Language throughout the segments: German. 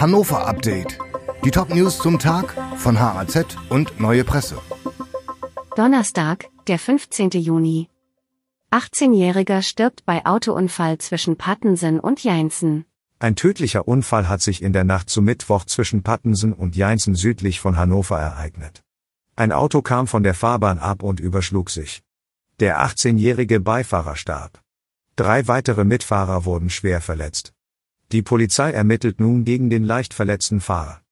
Hannover Update. Die Top-News zum Tag von HAZ und Neue Presse. Donnerstag, der 15. Juni. 18-Jähriger stirbt bei Autounfall zwischen Pattensen und Jeinsen. Ein tödlicher Unfall hat sich in der Nacht zu Mittwoch zwischen Pattensen und Jeinsen südlich von Hannover ereignet. Ein Auto kam von der Fahrbahn ab und überschlug sich. Der 18-jährige Beifahrer starb. Drei weitere Mitfahrer wurden schwer verletzt. Die Polizei ermittelt nun gegen den leicht verletzten Fahrer.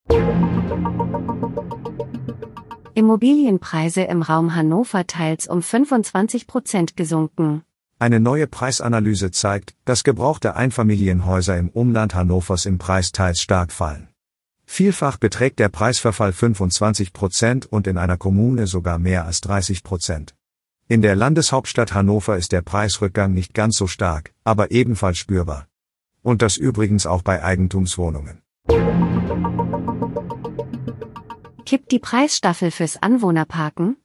Immobilienpreise im Raum Hannover teils um 25 Prozent gesunken. Eine neue Preisanalyse zeigt, dass gebrauchte Einfamilienhäuser im Umland Hannovers im Preis teils stark fallen. Vielfach beträgt der Preisverfall 25 Prozent und in einer Kommune sogar mehr als 30 Prozent. In der Landeshauptstadt Hannover ist der Preisrückgang nicht ganz so stark, aber ebenfalls spürbar. Und das übrigens auch bei Eigentumswohnungen. Kippt die Preisstaffel fürs Anwohnerparken?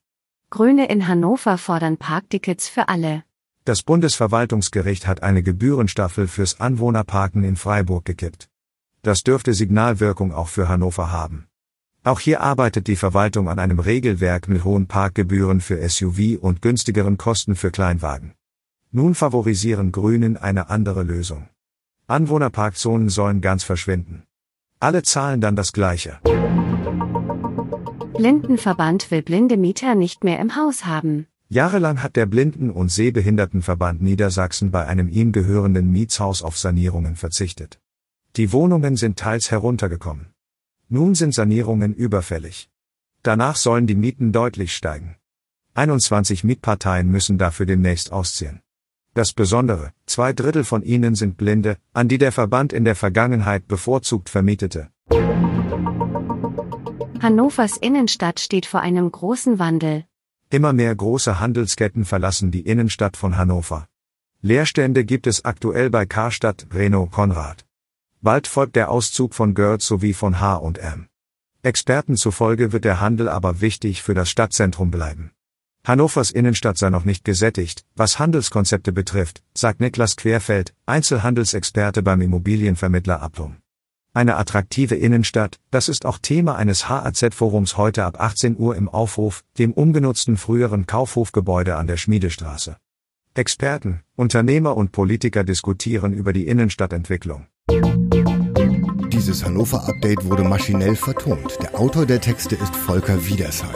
Grüne in Hannover fordern Parktickets für alle. Das Bundesverwaltungsgericht hat eine Gebührenstaffel fürs Anwohnerparken in Freiburg gekippt. Das dürfte Signalwirkung auch für Hannover haben. Auch hier arbeitet die Verwaltung an einem Regelwerk mit hohen Parkgebühren für SUV und günstigeren Kosten für Kleinwagen. Nun favorisieren Grünen eine andere Lösung. Anwohnerparkzonen sollen ganz verschwinden. Alle zahlen dann das Gleiche. Blindenverband will blinde Mieter nicht mehr im Haus haben. Jahrelang hat der Blinden- und Sehbehindertenverband Niedersachsen bei einem ihm gehörenden Mietshaus auf Sanierungen verzichtet. Die Wohnungen sind teils heruntergekommen. Nun sind Sanierungen überfällig. Danach sollen die Mieten deutlich steigen. 21 Mietparteien müssen dafür demnächst ausziehen. Das Besondere, zwei Drittel von ihnen sind Blinde, an die der Verband in der Vergangenheit bevorzugt vermietete. Hannovers Innenstadt steht vor einem großen Wandel. Immer mehr große Handelsketten verlassen die Innenstadt von Hannover. Leerstände gibt es aktuell bei Karstadt, Renault, Konrad. Bald folgt der Auszug von Görz sowie von H&M. Experten zufolge wird der Handel aber wichtig für das Stadtzentrum bleiben. Hannovers Innenstadt sei noch nicht gesättigt, was Handelskonzepte betrifft, sagt Niklas Querfeld, Einzelhandelsexperte beim Immobilienvermittler Aplum. Eine attraktive Innenstadt, das ist auch Thema eines HAZ-Forums heute ab 18 Uhr im Aufruf, dem umgenutzten früheren Kaufhofgebäude an der Schmiedestraße. Experten, Unternehmer und Politiker diskutieren über die Innenstadtentwicklung. Dieses Hannover-Update wurde maschinell vertont. Der Autor der Texte ist Volker Wiedersheim.